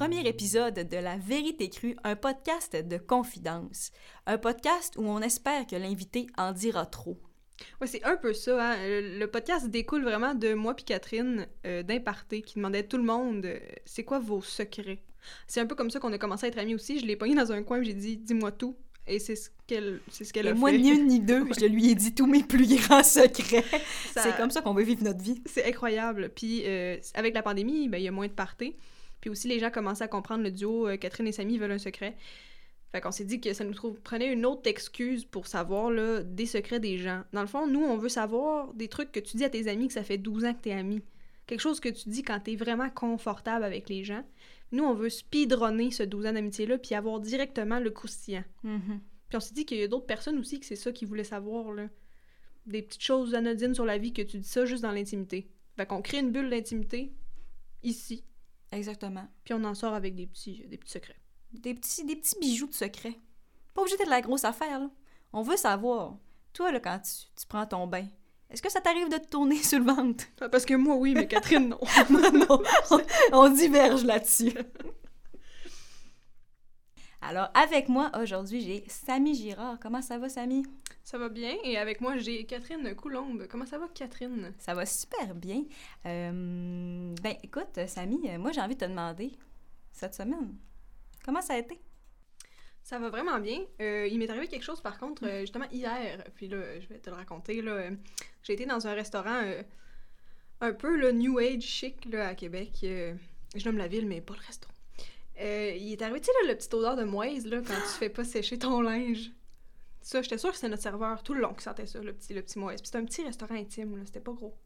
premier épisode de La Vérité Crue, un podcast de confidence. Un podcast où on espère que l'invité en dira trop. Ouais, c'est un peu ça. Hein. Le, podcast découle vraiment de moi puis Catherine euh, d'Imparté qui demandait à tout le monde euh, c'est quoi vos secrets. C'est un peu comme ça qu'on a commencé à être amis aussi. Je l'ai pogné dans un coin et j'ai dit dis-moi tout. Et c'est ce qu'elle c'est ce qu'elle a moi, fait. ni une ni deux, je lui ai dit tous mes plus grands secrets. Ça- C'est comme ça qu'on veut vivre notre vie. C'est incroyable. Puis euh, avec la pandémie, ben, il y a moins de parties. Puis aussi, les gens commençaient à comprendre le duo euh, Catherine et Samy veulent un secret. Fait qu'on s'est dit que ça nous trouve- prenait une autre excuse pour savoir là, des secrets des gens. Dans le fond, nous, on veut savoir des trucs que tu dis à tes amis que ça fait 12 ans que t'es ami. Quelque chose que tu dis quand t'es vraiment confortable avec les gens. Nous, on veut speedrunner ce 12 ans d'amitié-là puis avoir directement le croustillant. Mhm. Puis on s'est dit qu'il y a d'autres personnes aussi que c'est ça qu'ils voulaient savoir, là. Des petites choses anodines sur la vie que tu dis ça juste dans l'intimité. Fait qu'on crée une bulle d'intimité, ici, Exactement. puis on en sort avec des petits, des petits secrets. Des petits, des petits bijoux de secret. Pas obligé d'être la grosse affaire, là. On veut savoir. Toi, là, quand tu, tu prends ton bain, est-ce que ça t'arrive de te tourner sur le ventre? Ah, Parce que moi, oui, mais Catherine, non. non, on, on diverge là-dessus. Alors, avec moi aujourd'hui, j'ai Samy Girard. Comment ça va, Samy? Ça va bien? Et avec moi, j'ai Catherine Coulombe. Comment ça va, Catherine? Ça va super bien. Euh, ben, écoute, Samy, moi, j'ai envie de te demander, cette semaine, comment ça a été? Ça va vraiment bien. Euh, il m'est arrivé quelque chose, par contre, euh, justement, hier. Puis là, je vais te le raconter. là. J'ai été dans un restaurant un peu le New Age chic là, à Québec. Je nomme la ville, mais pas le resto. Il est arrivé, tu sais, le petit odeur de moise là, quand tu fais pas sécher ton linge. Ça, j'étais sûre que c'était notre serveur tout le long qui sentait ça, le petit, le petit moise. Puis c'était un petit restaurant intime, là, c'était pas gros.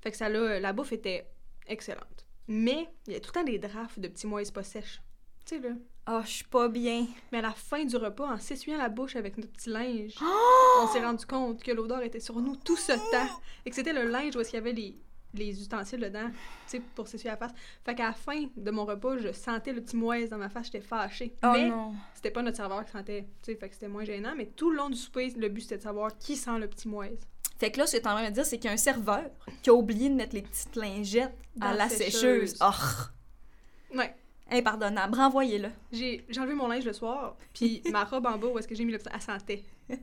Fait que ça, là, la bouffe était excellente. Mais il y a tout le temps des drafts de petits moise pas sèches. Tu sais, là. Oh, je suis pas bien. Mais à la fin du repas, en s'essuyant la bouche avec notre petit linge, Oh! on s'est rendu compte que l'odeur était sur nous tout ce temps. Et que c'était le linge où qu'il y avait les, les ustensiles dedans, tu sais, pour s'essuyer la face. Fait qu'à la fin de mon repas, je sentais le petit moise dans ma face, j'étais fâchée. Oh mais non. c'était pas notre serveur qui sentait, tu sais, fait que c'était moins gênant. Mais tout le long du souper, le but c'était de savoir qui sent le petit moise. Fait que là, ce que t'es en train de dire, c'est qu'il y a un serveur qui a oublié de mettre les petites lingettes à Dans la la sécheuse. sécheuse. Oh! Ouais. Impardonnable. Renvoyez-le. J'ai enlevé mon linge le soir, puis ma robe en bas où est-ce que j'ai mis le petit, elle sentait.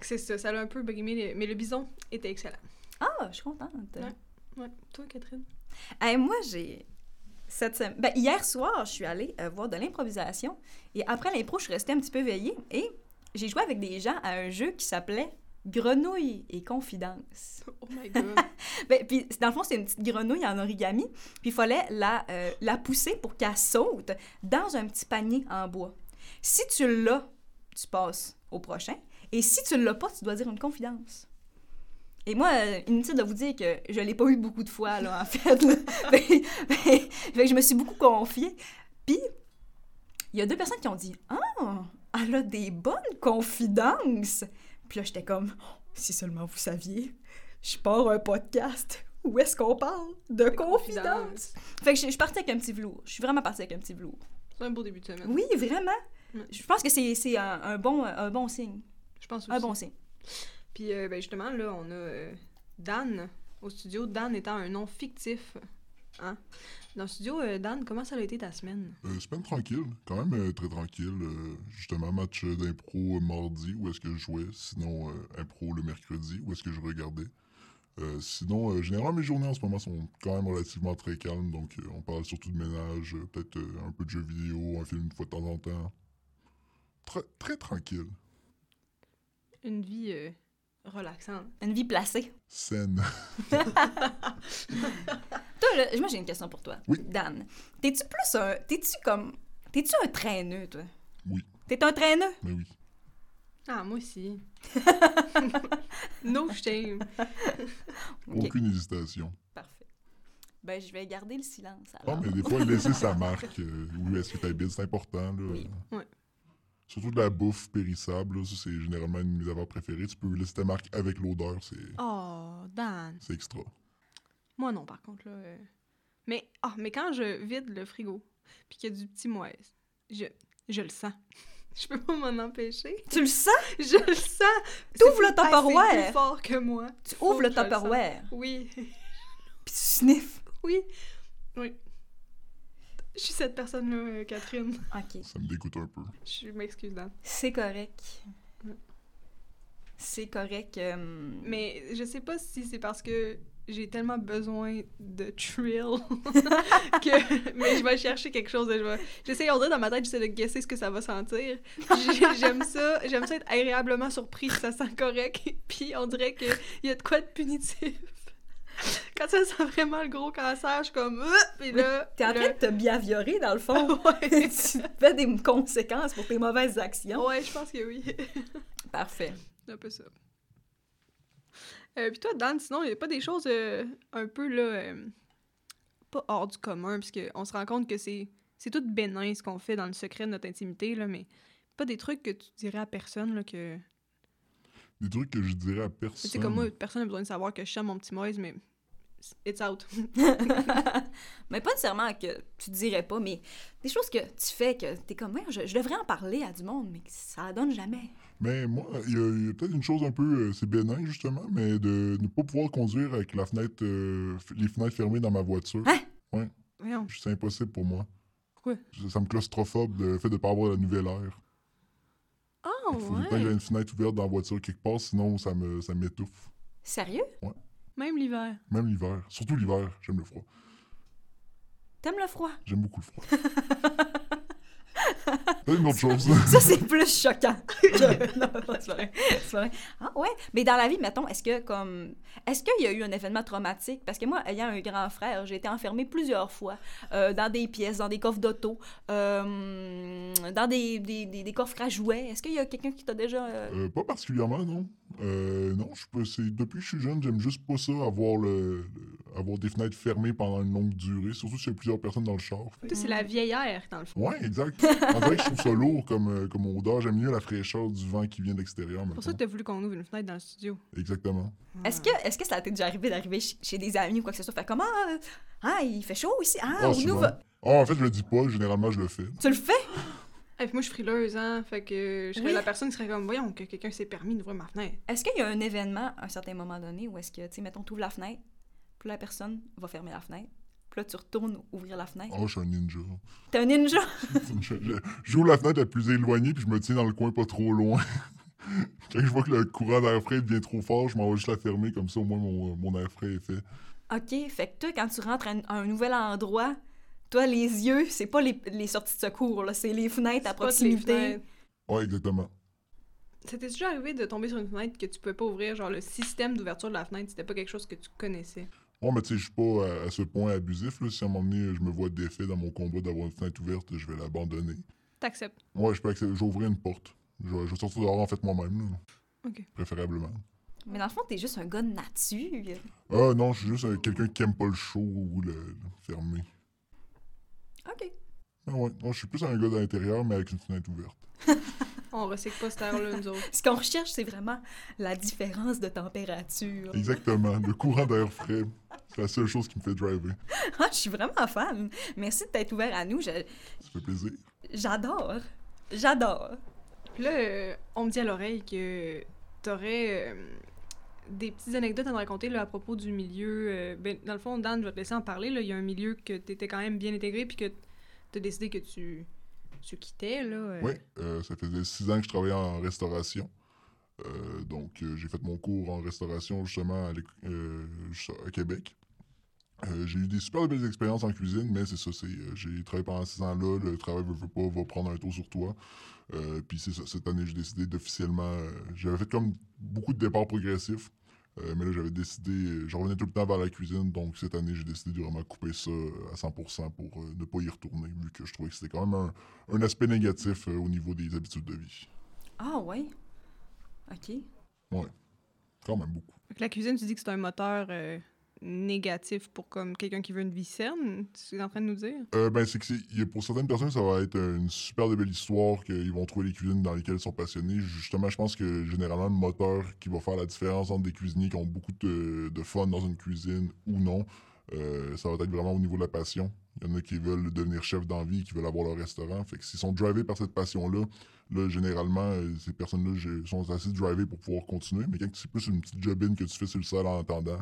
C'est ça, ça l'a un peu brimé, mais le bison était excellent. Ah, je suis contente. Ouais. Ouais. Toi, Catherine? Hey, moi, j'ai. Cette semaine... ben, hier soir, je suis allée euh, voir de l'improvisation. Et après l'impro, je suis restée un petit peu veillée. Et j'ai joué avec des gens à un jeu qui s'appelait Grenouille et Confidence. Oh my god. Ben, puis, dans le fond, c'est une petite grenouille en origami. Puis il fallait la, euh, la pousser pour qu'elle saute dans un petit panier en bois. Si tu l'as, tu passes au prochain. Et si tu l'as pas, tu dois dire une confidence. Et moi, euh, inutile de vous dire que je l'ai pas eu beaucoup de fois, là, en fait. là. Que je me suis beaucoup confiée. Puis, il y a deux personnes qui ont dit « Ah, elle a des bonnes confidences! » Puis là, j'étais comme Si seulement vous saviez, je pars un podcast où est-ce qu'on parle de confidences? confidence. Fait que je je partie avec un petit velours. Je suis vraiment partie avec un petit velours. C'est un beau début de semaine. Oui, vraiment. Je pense que c'est c'est un, un bon, un bon signe. Je pense aussi. Un bon signe. Puis, euh, ben justement, là, on a euh, Dan au studio. Dan étant un nom fictif. Hein? Dans le studio, euh, Dan, comment ça a été ta semaine? Semaine tranquille, quand même très tranquille. justement, match d'impro mardi, où est-ce que je jouais. Sinon, impro le mercredi, où est-ce que je regardais. Sinon, généralement, mes journées en ce moment sont quand même relativement très calmes. Donc, on parle surtout de ménage, peut-être un peu de jeux vidéo, un film une fois de temps en temps. Très, très tranquille. Une vie relaxante. Une vie placée. Saine. Toi, là, moi, j'ai une question pour toi. Oui. Dan, t'es-tu plus un. T'es-tu comme. T'es-tu un traîneux, toi? Oui. T'es un traîneux? Mais oui. Ah, moi aussi. no shame. Aucune hésitation. parfait. Ben, je vais garder le silence. Ah, Alors. mais des fois, laisser sa marque, euh, où est-ce que tu habites, c'est important. Là. Oui. Ouais. Surtout de la bouffe périssable, là, ça c'est généralement une de mes affaires préférées. Tu peux laisser ta marque avec l'odeur, c'est Oh, Dan. c'est extra. Moi, non, par contre, là. euh, Mais, ah, mais quand je vide le frigo, puis qu'il y a du petit moise, je, je le sens. Je peux pas m'en empêcher. Tu le sens? Je le sens! T'ouvres C'est le Tupperware. plus fort que moi. Tu ouvres le. Tupperware. Oui. Puis tu sniffes. Oui. Oui. Je suis cette personne-là, euh, Catherine. OK. Ça me dégoûte un peu. Je m'excuse, Dan. C'est correct. Mm. C'est correct. euh, Mais je sais pas si c'est parce que j'ai tellement besoin de thrill que mais je vais chercher quelque chose de je vais j'essaie on dirait dans ma tête j'essaie de guesser ce que ça va sentir J'ai- j'aime ça j'aime ça être agréablement surpris que ça sent correct puis on dirait que il y a de quoi de punitif quand ça sent vraiment le gros cancer je suis comme Euh puis là T'es en train de te biaviorer, dans le fond. ouais. tu fais des conséquences pour tes mauvaises actions. ouais je pense que oui Parfait. C'est un peu ça. Euh, puis toi, Dan, sinon, il n'y a pas des choses euh, un peu, là, euh, pas hors du commun, puisque on se rend compte que c'est c'est tout bénin ce qu'on fait dans le secret de notre intimité, là, mais pas des trucs que tu dirais à personne, là, que... Des trucs que je dirais à personne. sais, comme moi, personne n'a besoin de savoir que je chante mon petit Moïse, mais it's out. mais pas nécessairement que tu dirais pas, mais des choses que tu fais que t'es comme, Ouais, je, je devrais en parler à du monde, mais que ça donne jamais. Mais moi, il y a, peut-être une chose un peu, euh, c'est bénin justement, mais de ne pas pouvoir conduire avec la fenêtre, euh, les fenêtres fermées dans ma voiture. Hein? Voyons. C'est impossible pour moi. Pourquoi? Ça, ça me claustrophobe le fait de ne pas avoir la nouvelle air. Oh, Il faut tout le temps qu'il y ait ouais. une fenêtre ouverte dans la voiture quelque part, sinon ça me ça m'étouffe. Sérieux? Même l'hiver. Même l'hiver. Surtout l'hiver, j'aime le froid. T'aimes le froid? J'aime beaucoup le froid. C'est une autre chose. Ça, c'est plus choquant. que- non, c'est vrai. C'est vrai. Ah ouais? Mais dans la vie, mettons, est-ce que comme... Est-ce qu'il y a eu un événement traumatique? Parce que moi, ayant un grand frère, j'ai été enfermée plusieurs fois euh, dans des pièces, dans des coffres d'auto, euh, dans des, des, des, des coffres à jouets. Est-ce qu'il y a quelqu'un qui t'a déjà... Euh, pas particulièrement, non. Euh, non, je peux, depuis que je suis jeune, j'aime juste pas ça, avoir, le, le- avoir des fenêtres fermées pendant une longue durée, surtout s'il y a plusieurs personnes dans le char. C'est la vieille air, dans le fond. Ouais, exact. En vrai, je trouve ça lourd comme, euh, comme odeur. J'aime mieux la fraîcheur du vent qui vient de l'extérieur. C'est pour ça que mettons. t'as voulu qu'on ouvre une fenêtre dans le studio. Exactement. Est-ce que, est-ce que ça t'est déjà arrivé d'arriver ch- chez des amis ou quoi que ce soit? Fait comment? ah, ah, il fait chaud ici. Ah, Ah, on souvent. ouvre? Ah, en fait, je le dis pas, généralement, je le fais. Tu le fais? Et puis moi, je suis frileuse, hein. Fait que je serais Oui. la personne qui serait comme, voyons, que quelqu'un s'est permis d'ouvrir ma fenêtre. Est-ce qu'il y a un événement à un certain moment donné où est-ce que, tu sais, mettons, tu ouvres la fenêtre, puis la personne va fermer la fenêtre, puis là, tu retournes ouvrir la fenêtre? Oh, je suis un ninja. T'es un ninja! j'ouvre la fenêtre la plus éloignée, puis je me tiens dans le coin pas trop loin. Quand je vois que le courant d'air frais devient trop fort, je m'en vais juste la fermer, comme ça, au moins, mon, mon air frais est fait. OK, fait que toi, quand tu rentres à un, à un nouvel endroit, toi, les yeux, c'est pas les, les sorties de secours, là, c'est les fenêtres à proximité. fenêtres. Ouais, exactement. Ça t'est déjà arrivé de tomber sur une fenêtre que tu pouvais pas ouvrir, genre le système d'ouverture de la fenêtre, c'était pas quelque chose que tu connaissais? Bon, mais tu sais, je suis pas à, à ce point abusif. Là. Si à un moment donné, je me vois défait dans mon combat d'avoir une fenêtre ouverte, je vais l'abandonner. T'acceptes? Ouais, je peux accepter. Ouvrir une porte. Je vais, je vais sortir dehors, en fait, moi-même, là, Ok. préférablement. Mais dans le fond, t'es juste un gars de nature. Ah non, je suis juste euh, quelqu'un qui aime pas le chaud ou le, le fermé. Ah ouais, non, je suis plus un gars de l'intérieur, mais avec une fenêtre ouverte. On recycle pas cette air-là, nous autres. Ce qu'on recherche, c'est vraiment la différence de température. Exactement. le courant d'air frais, c'est la seule chose qui me fait driver. Ah, je suis vraiment fan. Merci de t'être ouvert à nous. Je- Ça fait plaisir. J'adore. J'adore. Puis là, euh, on me dit à l'oreille que t'aurais euh, des petites anecdotes à me raconter là, à propos du milieu. euh, ben, dans le fond, Dan, je vais te laisser en parler. Là. Il y a un milieu que t'étais quand même bien intégré, puis que t'as décidé que tu, tu quittais. Là, euh. Oui, euh, ça faisait six ans que je travaillais en restauration. Euh, donc, j'ai fait mon cours en restauration justement à, Québec. J'ai eu des super belles expériences en cuisine, mais c'est ça, j'ai travaillé pendant six ans-là, le travail veut, veut pas, va prendre un tour sur toi. Puis c'est ça, cette année, j'ai décidé d'officiellement... j'avais fait comme beaucoup de départs progressifs, euh, mais là, j'avais décidé... je revenais tout le temps vers la cuisine, donc cette année, j'ai décidé de vraiment couper ça euh, à 100% pour euh, ne pas y retourner, vu que je trouvais que c'était quand même un, un aspect négatif euh, au niveau des habitudes de vie. Ah, ouais? OK. Quand même beaucoup. Fait que la cuisine, tu dis que c'est un moteur euh, négatif pour comme quelqu'un qui veut une vie saine. Tu es en train de nous dire? Euh, ben, pour certaines personnes, ça va être une super belle histoire qu'ils vont trouver les cuisines dans lesquelles ils sont passionnés. Justement, je pense que généralement, le moteur qui va faire la différence entre des cuisiniers qui ont beaucoup de, fun dans une cuisine ou non, Euh, ça va être vraiment au niveau de la passion. Il y en a qui veulent devenir chef d'envie, qui veulent avoir leur restaurant. Fait que s'ils sont drivés par cette passion-là, là, généralement, euh, ces personnes-là sont assez drivées pour pouvoir continuer. Mais quand c'est plus une petite jobine que tu fais sur le sol en attendant,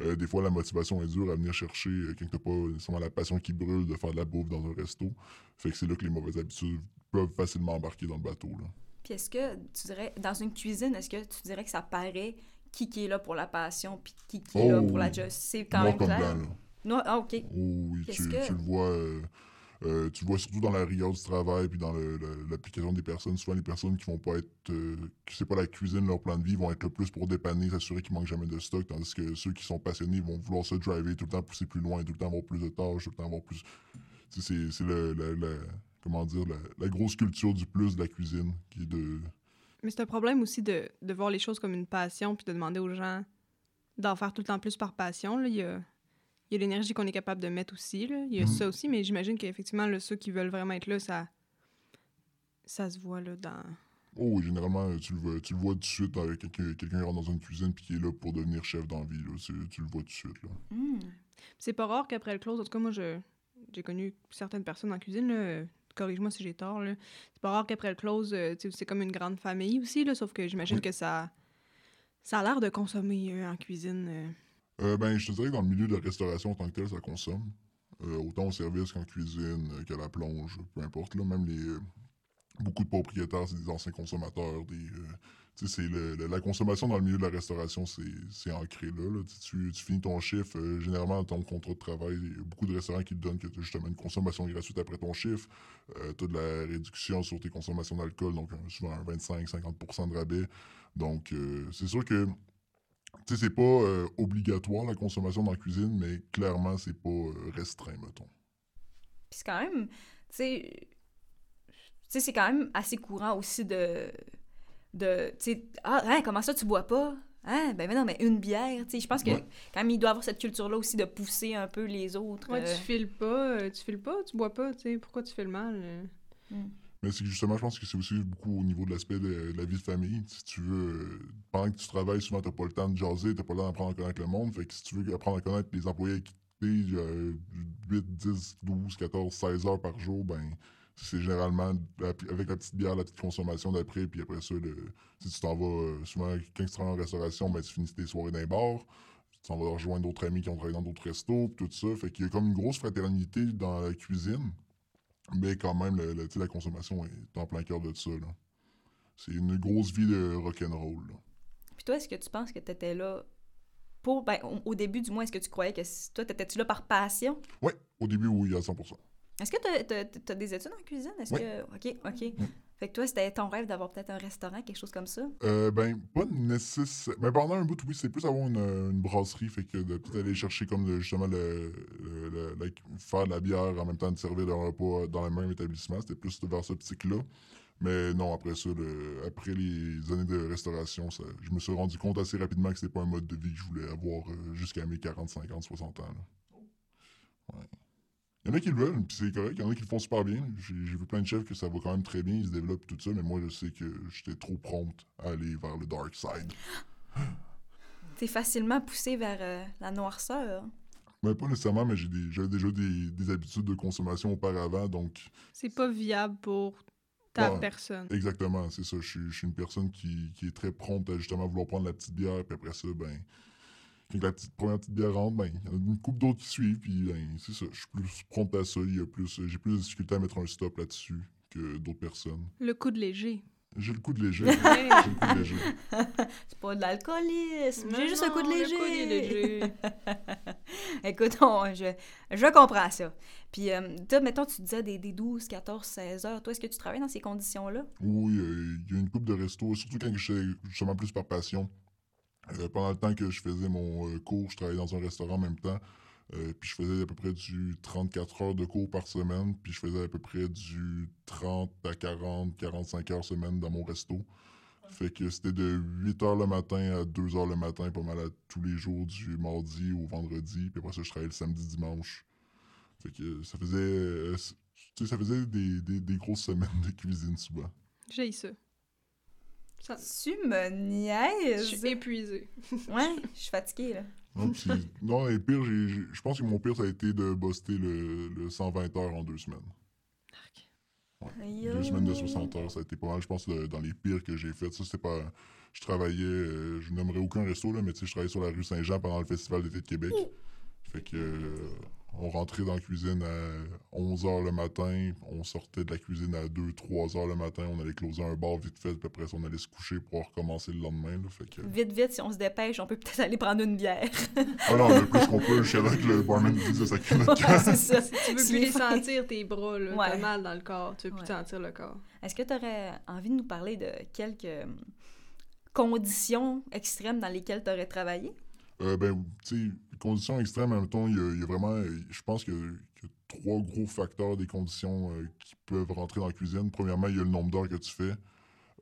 euh, des fois, la motivation est dure à venir chercher euh, quand t'as pas nécessairement la passion qui brûle de faire de la bouffe dans un resto. Fait que c'est là que les mauvaises habitudes peuvent facilement embarquer dans le bateau. Là. Puis est-ce que tu dirais, dans une cuisine, est-ce que tu dirais que ça paraît qui qui est là pour la passion puis qui qui est là Oh, pour la job? C'est quand même clair. blanc, là. Non, ah, OK. Oh oui, tu, que- tu le vois. euh, euh, tu vois surtout dans la rigueur du travail puis dans l'application des personnes. Souvent, les personnes qui vont pas être. euh, qui c'est pas la cuisine, leur plan de vie, vont être le plus pour dépanner, s'assurer qu'il manque jamais de stock. Tandis que ceux qui sont passionnés vont vouloir se driver, tout le temps pousser plus loin, tout le temps avoir plus de tâches, tout le temps avoir plus. C'est le, comment dire, la, la grosse culture du plus de la cuisine qui est de. Mais c'est un problème aussi de, de voir les choses comme une passion puis de demander aux gens d'en faire tout le temps plus par passion. là. Il y a, il y a l'énergie qu'on est capable de mettre aussi. là. Il y a Mhm. ça aussi, mais j'imagine qu'effectivement, là, ceux qui veulent vraiment être là, ça, ça se voit là, dans... Oh généralement, tu le vois, tu le vois tout de suite avec quelqu'un qui rentre dans une cuisine puis qui est là pour devenir chef d'envie. Tu le vois tout de suite. Là. Hmm. C'est pas rare qu'après le close, en tout cas, moi, je, j'ai connu certaines personnes en cuisine, là, corrige-moi si j'ai tort, là. C'est pas rare qu'après le close, euh, c'est comme une grande famille aussi, là, sauf que j'imagine Oui. que ça, ça a l'air de consommer euh, en cuisine. euh. Euh, ben, je te dirais que dans le milieu de la restauration en tant que tel, ça consomme. Euh, autant au service qu'en cuisine, euh, qu'à la plonge, peu importe. Là, même les, euh, beaucoup de propriétaires, c'est des anciens consommateurs. Des, euh, la consommation dans le milieu de la restauration, c'est ancré là. Tu, finis ton chiffre, euh, généralement, ton contrat de travail, beaucoup de restaurants qui te donnent que justement une consommation gratuite après ton chiffre. tu as de la réduction sur tes consommations d'alcool, donc euh, souvent un 25-50% de rabais. Donc, euh, c'est sûr que tu sais, c'est pas euh, obligatoire la consommation dans la cuisine, mais clairement, c'est pas euh, restreint, mettons. Puis c'est quand même, tu sais, tu sais, c'est quand même assez courant aussi de, de, tu sais, ah, hein, comment ça tu bois pas? Hein, ben mais non, mais une bière, tu sais, je pense que Ouais. quand même, il doit avoir cette culture-là aussi de pousser un peu les autres. Ouais, euh, tu files pas, tu files pas, tu bois pas, tu sais, pourquoi tu fais le mal? euh? Mais c'est que justement, je pense que c'est aussi beaucoup au niveau de l'aspect de, la vie de famille. Si tu veux, euh, pendant que tu travailles, souvent, t'as pas le temps de jaser, t'as pas le temps d'apprendre à connaître le monde. Fait que si tu veux apprendre à connaître les employés avec qui t'es, euh, 8, 10, 12, 14, 16 heures par jour, ben, c'est généralement avec la petite bière, la petite consommation d'après, puis après ça, le, si tu t'en vas, euh, souvent, quand tu travailles en restauration, ben, tu finis tes soirées les bars, tu t'en vas rejoindre d'autres amis qui ont travaillé dans d'autres restos, puis tout ça. Fait qu'il y a comme une grosse fraternité dans la cuisine, mais quand même, le- la consommation est en plein cœur de ça, là. C'est une grosse vie de rock'n'roll. Puis toi, est-ce que tu penses que tu étais là pour, ben, au, début du moins, est-ce que tu croyais que toi, t'étais-tu là par passion? Ouais, au début, oui, à 100%. Est-ce que tu as, des études en cuisine? Est-ce Oui. que, OK, OK. Fait que toi, c'était ton rêve d'avoir peut-être un restaurant, quelque chose comme ça? Euh, ben, pas nécessairement. Mais pendant un bout, oui, c'est plus avoir une, une brasserie, fait que de aller chercher comme justement le, faire de la bière en même temps de servir le repas dans le même établissement. C'était plus vers ce optique-là. Mais non, après ça, après les années de restauration, je me suis rendu compte assez rapidement que c'était pas un mode de vie que je voulais avoir euh, jusqu'à mes 40, 50, 60 ans. Ouais. Il y en a qui le veulent, puis c'est correct. Il y en a qui le font super bien. J'ai vu plein de chefs que ça va quand même très bien, ils se développent tout ça, mais moi, je sais que j'étais trop prompte à aller vers le dark side. T'es facilement poussé vers euh, la noirceur. Mais pas nécessairement, mais j'avais déjà des, des habitudes de consommation auparavant, donc C'est pas viable pour ta Ouais. personne. exactement, c'est ça. Je suis, je suis une personne qui, qui est très prompte à justement vouloir prendre la petite bière, puis après ça, ben, la petite, première petite bière rentre, ben, il y en a une couple d'autres qui suivent, puis ben, c'est ça. Je suis plus prompte à ça. Il y a plus, j'ai plus de difficulté à mettre un stop là-dessus que d'autres personnes. Le coup de léger. J'ai le coup de léger. C'est pas de l'alcoolisme. J'ai juste un coup de léger. coup de léger. Écoute, on- je, je comprends ça. Puis, euh, toi, mettons, tu disais des, des 12, 14, 16 heures. Toi, est-ce que tu travailles dans ces conditions-là? Oui, euh, il y a une coupe de resto, surtout quand j'étais justement plus par passion. Euh, pendant le temps que je faisais mon euh, cours, je travaillais dans un restaurant en même temps. Euh, puis je faisais à peu près du 34 heures de cours par semaine. Puis je faisais à peu près du 30 à 40, 45 heures semaine dans mon resto. Fait que c'était de 8 heures le matin à 2 heures le matin, pas mal tous les jours, du mardi au vendredi. Puis après ça, je travaillais le samedi, dimanche. Fait que ça faisait, ça faisait des, des- des grosses semaines de cuisine souvent. J'ai ça. Ça- Tu me Je suis épuisée. Ouais, je suis fatiguée, là. Non, puis- non, les pires, j'ai- j'ai- je pense que mon pire, ça a été de buster le, le 120 heures en deux semaines. Deux semaines de 60 heures, ça a été pas mal. Je pense que dans les pires que j'ai fait, ça, c'était pas. Je travaillais, euh, je n'aimerais aucun resto, là, mais tu sais, je travaillais sur la rue Saint-Jean pendant le Festival d'été de Québec. Fait que. euh, on rentrait dans la cuisine à 11 h le matin, on sortait de la cuisine à 2-3 h le matin, on allait closer un bar vite fait, puis après, on allait se coucher pour recommencer le lendemain. Là, fait que... Vite, vite, si on se dépêche, on peut peut-être aller prendre une bière. Ah non, le plus qu'on peut, là que le barman nous dise de sacrer notre Ouais, camp. c'est ça. Tu veux plus les sentir, tes bras, là. Ouais. T'as mal dans le corps. Tu veux plus Ouais. sentir le corps. Est-ce que tu aurais envie de nous parler de quelques conditions extrêmes dans lesquelles tu aurais travaillé? Euh, ben, tu sais, conditions extrêmes, en même temps, il y, a- vraiment, euh, je pense y a trois gros facteurs des conditions euh, qui peuvent rentrer dans la cuisine. Premièrement, il y a le nombre d'heures que tu fais.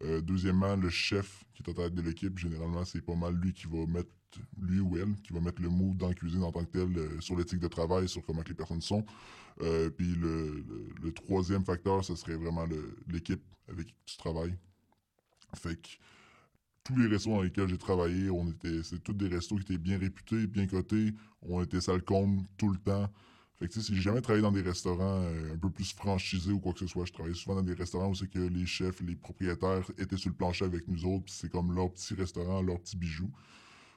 Euh, deuxièmement, le chef qui est à tête de l'équipe, généralement, c'est pas mal lui qui va mettre, lui ou elle, qui va mettre le mood dans la cuisine en tant que tel, sur l'éthique de travail, sur comment que les personnes sont. Puis le, le- troisième facteur, ce serait vraiment l'équipe avec qui tu travailles. Fait que tous les restos dans lesquels j'ai travaillé, on était, c'est tous des restos qui étaient bien réputés, bien cotés. On était comble tout le temps. Fait que j'ai jamais travaillé dans des restaurants euh, un peu plus franchisés ou quoi que ce soit, je travaillais souvent dans des restaurants où c'est que les chefs, les propriétaires étaient sur le plancher avec nous autres, c'est comme leur petit restaurant, leur petit bijou.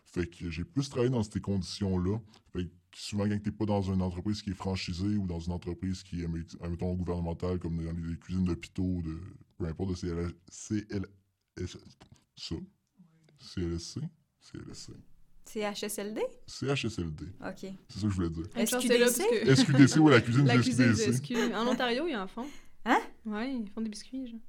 Fait que j'ai plus travaillé dans ces conditions-là. Fait que souvent, quand t'es pas dans une entreprise qui est franchisée ou dans une entreprise qui est, mettons, gouvernementale, comme dans les cuisines d'hôpitaux, de, peu importe, de CL, CLS, ça, CLSC, CLSC, CHSLD? CHSLD, OK. c'est ça que je voulais dire. C'est que- SQDC ou la cuisine La du SQDC. SQ. En Ontario, ils en font. Hein? Ouais, ils font des biscuits, genre.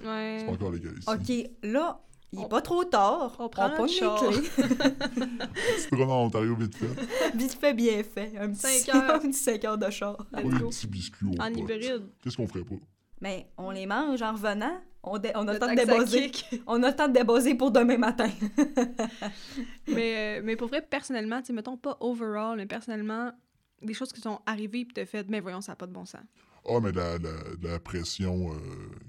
C'est Ouais. pas encore légal ici. OK, là, il est On- pas trop tard. on prend notre char. te rends en Ontario vite fait. Vite fait, bien fait. Un petit Cinq heures. un petit 5 heures de char. Pas des petits biscuits au En hybride. Qu'est-ce qu'on ferait pas? Mais on les mange en revenant. On, dé- on a le temps de débosser. On a le temps de débosser pour demain matin. mais, euh, mais pour vrai, personnellement, tu sais, mettons pas overall, mais personnellement, des choses qui sont arrivées pis t'as fait, mais voyons, ça n'a pas de bon sens. Ah, mais la, la, la pression, euh,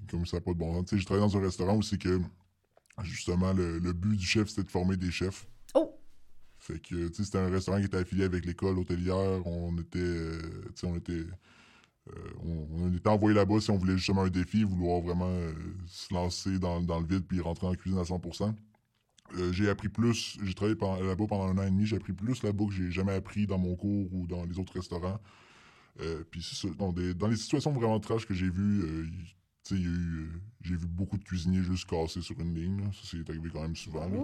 comme ça n'a pas de bon sens. Tu sais, je travaille dans un restaurant où c'est que, justement, le, le but du chef, c'était de former des chefs. Oh! Fait que, tu sais, c'était un restaurant qui était affilié avec l'école hôtelière. On était, euh, tu sais, on était... euh, on, on était envoyé là-bas si on voulait justement un défi, vouloir vraiment euh, se lancer dans, dans le vide puis rentrer en cuisine à 100%. Euh, j'ai appris plus, j'ai travaillé là-bas pendant un an et demi, j'ai appris plus là-bas que j'ai jamais appris dans mon cours ou dans les autres restaurants. Puis c'est ça, dans, des- dans les situations vraiment trash que j'ai vues, j'ai vu beaucoup de cuisiniers juste casser sur une ligne. là. Ça, c'est arrivé quand même souvent. là.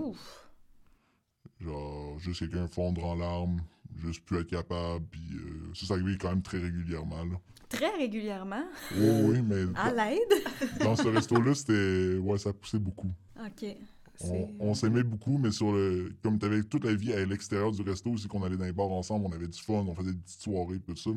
Genre, juste quelqu'un fondre en larmes, juste plus être capable. Puis euh, ça, quand même très régulièrement. Là. Très régulièrement? Oh, oui, mais À l'aide? dans ce resto-là, c'était. Ouais, ça poussait beaucoup. OK. On, s'aimait beaucoup, mais sur le. Comme tu avais toute la vie à l'extérieur du resto, c'est qu'on allait dans les bars ensemble, on avait du fun, on faisait des petites soirées, tout ça.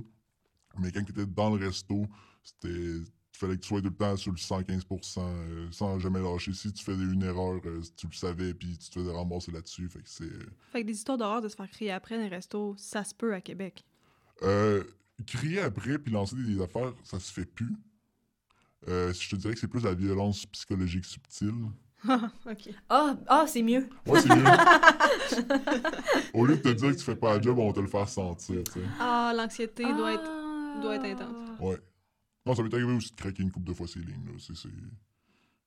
Mais quand tu étais dans le resto, c'était. Il fallait que tu sois tout le temps sur le 115%, euh, sans jamais lâcher. Si tu faisais une erreur, euh, tu le savais, puis tu te faisais ramasser là-dessus. Fait que c'est. Fait que des histoires d'horreur de se faire crier après dans les restos, ça se peut à Québec. Euh, crier après puis lancer des affaires, ça se fait plus. Euh, je te dirais que c'est plus la violence psychologique subtile. ok. Ah, ah c'est mieux. Ouais, c'est mieux. Au lieu de te dire que tu fais pas la job, on va te le faire sentir, tu sais. Ah, l'anxiété doit être. Ah. doit être intense. Ouais. Non, ça m'est arrivé aussi de craquer une coupe de fois ces lignes, là. C'est, c'est...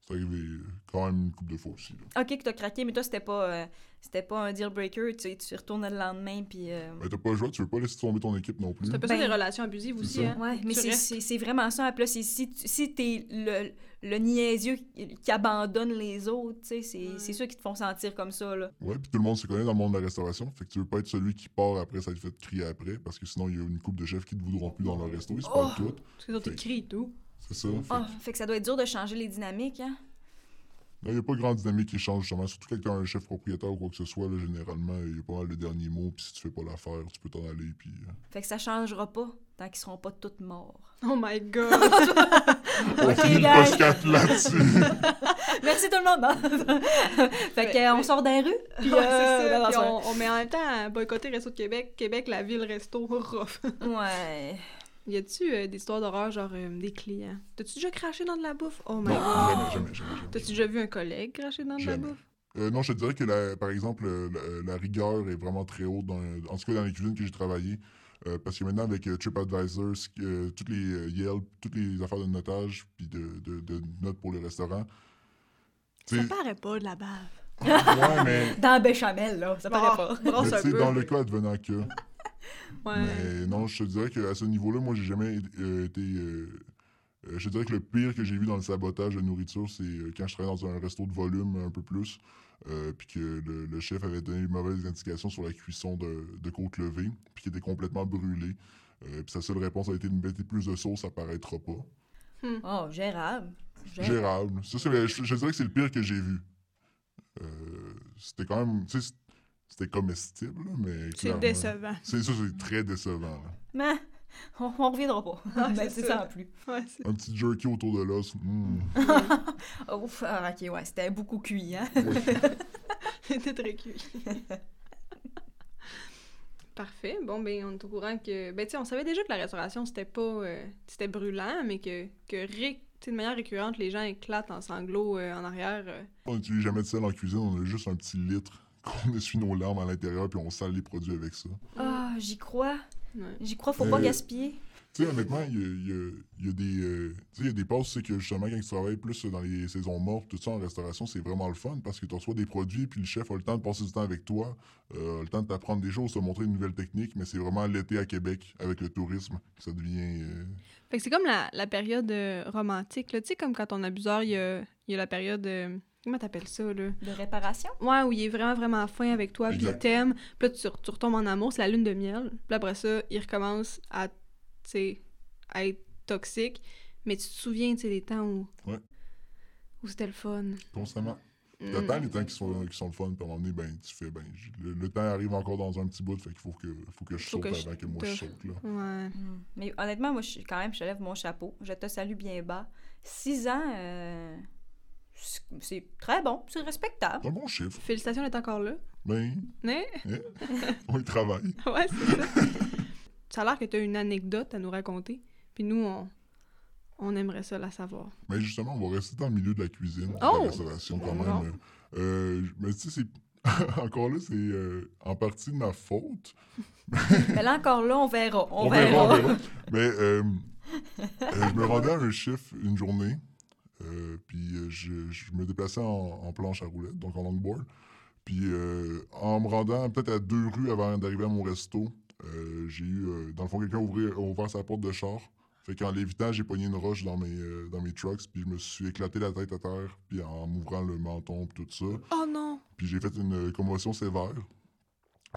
c'est arrivé euh, quand même une coupe de fois aussi, là. OK que t'as craqué, mais toi, c'était pas, euh, c'était pas un deal breaker. Tu, tu retournes le lendemain, puis... euh, Mais t'as pas choix, tu veux pas laisser tomber ton équipe non plus. C'est un peu Ben, ça des relations abusives aussi, hein. Ouais, mais c'est, vraiment ça. Si, tu- si t'es le, le niaiseux qui, abandonne les autres, c'est, ceux qui te font sentir comme ça, là. Ouais, puis tout le monde se connaît dans le monde de la restauration. Fait que tu veux pas être celui qui part après, ça te fait crier après, parce que sinon, il y a une coupe de chefs qui te voudront plus dans leur resto. Ils se Oh! parlent tout. Parce que ils crient et tout. C'est ça. Fait Ah, fait que ça doit être dur de changer les dynamiques, hein? Il n'y a pas de grande dynamique qui change justement. Surtout quand tu un chef propriétaire ou quoi que ce soit, là, généralement, il y a pas mal de derniers mots. Puis si tu fais pas l'affaire, tu peux t'en aller. Puis. euh, Fait que ça changera pas tant qu'ils seront pas tous morts. Oh my god! On finit le podcast là-dessus. Merci tout le monde! fait que, Mais- euh, on sort des rues, puis... Ouais, euh, c'est ça. non, Puis non, on, on met en même temps à boycotter Resto de Québec. Québec, la ville resto rough. Ouais. Y a-tu euh, des histoires d'horreur, genre euh, des clients? T'as-tu déjà craché dans de la bouffe? Oh my Non, god. jamais, jamais, jamais. T'as-tu déjà vu un collègue cracher dans de la Jamais. bouffe? Euh, non, je te dirais que, la- par exemple, euh, la, la rigueur est vraiment très haute, dans, en tout cas dans les cuisines que j'ai travaillé. Euh, parce que maintenant, avec euh, TripAdvisor, ce qui- euh, toutes les euh, Yelp, toutes les affaires de notage, puis de, de, de notes pour les restaurants. tu Ça sais, paraît pas de la bave. ouais, mais Dans la béchamel, là, ça paraît pas. mais tu sais, peu. dans le cas advenant que. Ouais. Mais non, je te dirais qu'à ce niveau-là, moi, j'ai jamais euh, été. euh, euh, je te dirais que le pire que j'ai vu dans le sabotage de nourriture, c'est quand je travaillais dans un resto de volume un peu plus, euh, puis que le, le chef avait donné une mauvaise indication sur la cuisson de, de côte levée, puis qui était complètement brûlé. Euh, puis sa seule réponse a été de mettez plus de sauce, ça paraîtra pas. Oh, gérable. Gérable. Gérable. Ça, c'est, je, je dirais que c'est le pire que j'ai vu. Euh, c'était quand même. C'était comestible, mais. C'est décevant. C'est ça, c'est très décevant. là. Mais on, on reviendra pas. Ah, c'est ça. en plus. Ouais, Un petit jerky autour de l'os. mm. Ouf, ah, ok, ouais, c'était beaucoup cuit, hein. C'était très cuit. Parfait. Bon, ben, on est au courant que. Ben, tu sais, on savait déjà que la restauration, c'était pas. euh, c'était brûlant, mais que, que ré- de manière récurrente, les gens éclatent en sanglots euh, en arrière. euh. On n'utilise jamais de sel en cuisine, on a juste un petit litre qu'on essuie nos larmes à l'intérieur, puis on sale les produits avec ça. Ah, j'y crois. Ouais. J'y crois, faut pas gaspiller. Tu sais, honnêtement, il y a, il y a- il y a des. euh, tu sais, il y a des passes, c'est que justement, quand tu travailles plus dans les saisons mortes, tout ça en restauration, c'est vraiment le fun parce que tu reçois des produits, puis le chef a le temps de passer du temps avec toi, euh, a le temps de t'apprendre des choses, te montrer une nouvelle technique, mais c'est vraiment l'été à Québec, avec le tourisme, que ça devient. euh, Fait que c'est comme la, la période euh, romantique, là. Tu sais, comme quand on a abuseur, il y a, il y a la période. Comment t'appelles ça, là? De réparation? Ouais, où il est vraiment, vraiment fin avec toi, puis il t'aime. Puis là, tu, tu retombes en amour, c'est la lune de miel. Puis après ça, il recommence à, tu sais, à être toxique. Mais tu te souviens, tu sais, des temps où... Ouais. Où c'était le fun. constamment. Mm. T'attends les temps qui sont, qui sont le fun, puis à un moment donné, ben, tu fais, ben, le, le temps arrive encore dans un petit bout, fait qu'il faut que, faut que je Faut saute que je avant que moi je saute, là. Ouais. Hmm. Mais honnêtement, moi, je suis quand même, je te lève mon chapeau. Je te salue bien bas. Six ans, euh, c'est- très bon, c'est respectable. C'est un bon chiffre. Félicitations d'être encore là. Ben, Né? on y travaille. Ouais, c'est ça. ça a l'air que tu as une anecdote à nous raconter. Puis nous, on, on aimerait ça la savoir. Mais justement, on va rester dans le milieu de la cuisine, de Oh! la restauration quand même. Euh, mais tu sais, c'est... encore là, c'est euh, en partie de ma faute. Mais là encore là, on verra. On, on verra. verra. Mais euh, euh, je me rendais à un chiffre une journée, puis euh, je, je me déplaçais en, en planche à roulettes, donc en longboard. Puis euh, en me rendant peut-être à deux rues avant d'arriver à mon resto, euh, j'ai eu, euh, dans le fond, quelqu'un a ouvert, sa porte de char. Fait qu'en l'évitant, j'ai pogné une roche dans mes, euh, dans mes trucks, puis je me suis éclaté la tête à terre, puis en m'ouvrant le menton, puis tout ça. Oh non! Puis j'ai fait une euh, commotion sévère.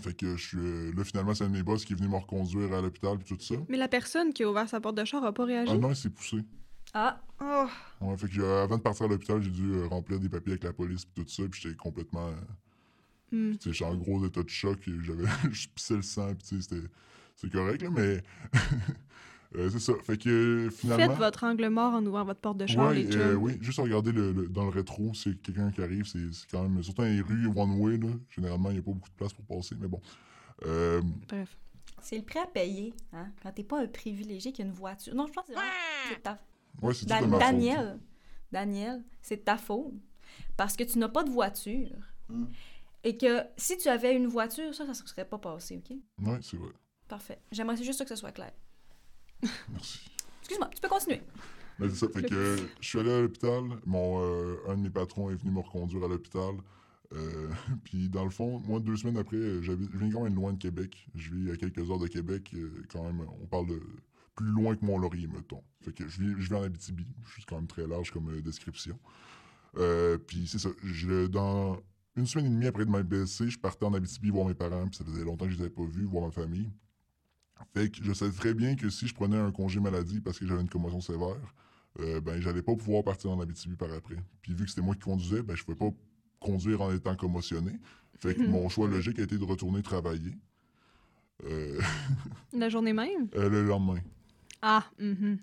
Fait que je suis. euh, là, finalement, c'est un de mes boss qui est venu me reconduire à l'hôpital, puis tout ça. Mais la personne qui a ouvert sa porte de char a pas réagi? Ah non, il s'est poussé. Ah, Oh! Ouais, fait que euh, avant de partir à l'hôpital, j'ai dû euh, remplir des papiers avec la police puis tout ça, puis j'étais complètement... Tu sais, j'étais en gros état de choc, et j'avais... je pissais le sang, puis tu sais, c'était... C'est correct, là, mais... euh, c'est ça, fait que euh, finalement... Faites votre angle mort en ouvrant votre porte de char, Ouais, euh, oui, juste regarder le, le- dans le rétro, c'est quelqu'un qui arrive, c'est quand même... Surtout dans les rues one-way, là, généralement, il n'y a pas beaucoup de place pour passer, mais bon. Euh, Bref. c'est le prix à payer, hein, quand t'es pas un privilégié qui a une voiture. Non, je pense que c'est vraiment- ouais, c'est Da-. Daniel, Daniel, c'est de ta faute. Parce que tu n'as pas de voiture. Hmm. Et que si tu avais une voiture, ça, ça ne serait pas passé, OK? Ouais, c'est vrai. Parfait. J'aimerais juste que ce soit clair. Merci. Excuse-moi, tu peux continuer. Ben, c'est ça. Fait que je suis allé à l'hôpital. Mon, euh, un de mes patrons est venu me reconduire à l'hôpital. Euh, puis dans le fond, moi, deux semaines après, je viens quand même loin de Québec. Je vis à quelques heures de Québec. euh, quand même, on parle de plus loin que Mont-Laurier, mettons. Fait que je vis, je en Abitibi. Je suis quand même très large comme euh, description. Euh, puis c'est ça. Je, dans une semaine et demie après de m'être blessé, je partais en Abitibi voir mes parents. Puis ça faisait longtemps que je les avais pas vus, voir ma famille. Fait que je savais très bien que si je prenais un congé maladie parce que j'avais une commotion sévère, euh, ben j'allais pas pouvoir partir en Abitibi par après. Puis vu que c'était moi qui conduisais, ben je pouvais pas conduire en étant commotionné. Fait que mon choix logique a été de retourner travailler euh, La journée même? euh, le lendemain. Ah, mhm.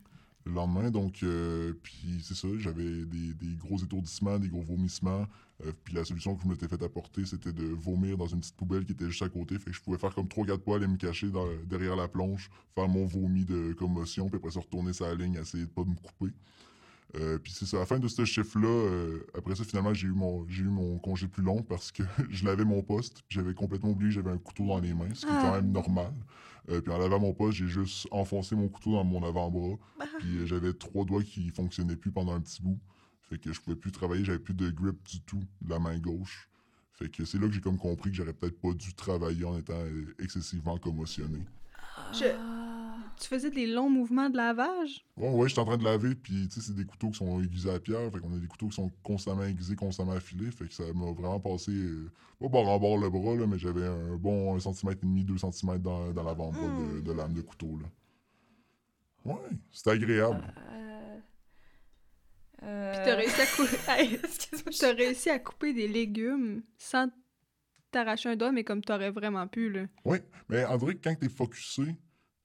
le lendemain. Donc, euh, puis c'est ça, j'avais des, gros étourdissements, des gros vomissements. Euh, puis la solution que je m'étais fait apporter, c'était de vomir dans une petite poubelle qui était juste à côté. Fait que je pouvais faire comme 3-4 poils et me cacher derrière la plonge, faire mon vomi de commotion, puis après ça retourner la ligne, essayer de pas me couper. Euh, puis c'est ça, à la fin de ce chiffre-là, euh, après ça, finalement, j'ai eu, mon, j'ai eu mon congé plus long parce que je lavais mon poste. puis J'avais complètement oublié que j'avais un couteau dans les mains, ce qui est quand Ah. même normal. Euh, puis en lavant mon poste, j'ai juste enfoncé mon couteau dans mon avant-bras. Ah. Puis j'avais trois doigts qui fonctionnaient plus pendant un petit bout. Fait que je pouvais plus travailler, j'avais plus de grip du tout de la main gauche. Fait que c'est là que j'ai comme compris que j'aurais peut-être pas dû travailler en étant excessivement commotionné. Je- Ah. Tu faisais des longs mouvements de lavage? Ouais, ouais, j'étais en train de laver, puis tu sais, c'est des couteaux qui sont aiguisés à pierre, fait qu'on a des couteaux qui sont constamment aiguisés, constamment affilés, fait que ça m'a vraiment passé, euh, pas bord en bord le bras, là, mais j'avais un bon 1 cm et demi, 2 cm dans, dans l'avant-bras de, de lame de couteau, là. Ouais, c'était agréable. Euh... Puis euh, t'as réussi à couper... T'as réussi à couper des légumes sans t'arracher un doigt, mais comme t'aurais vraiment pu, là. Ouais, mais dirait que quand t'es focusé,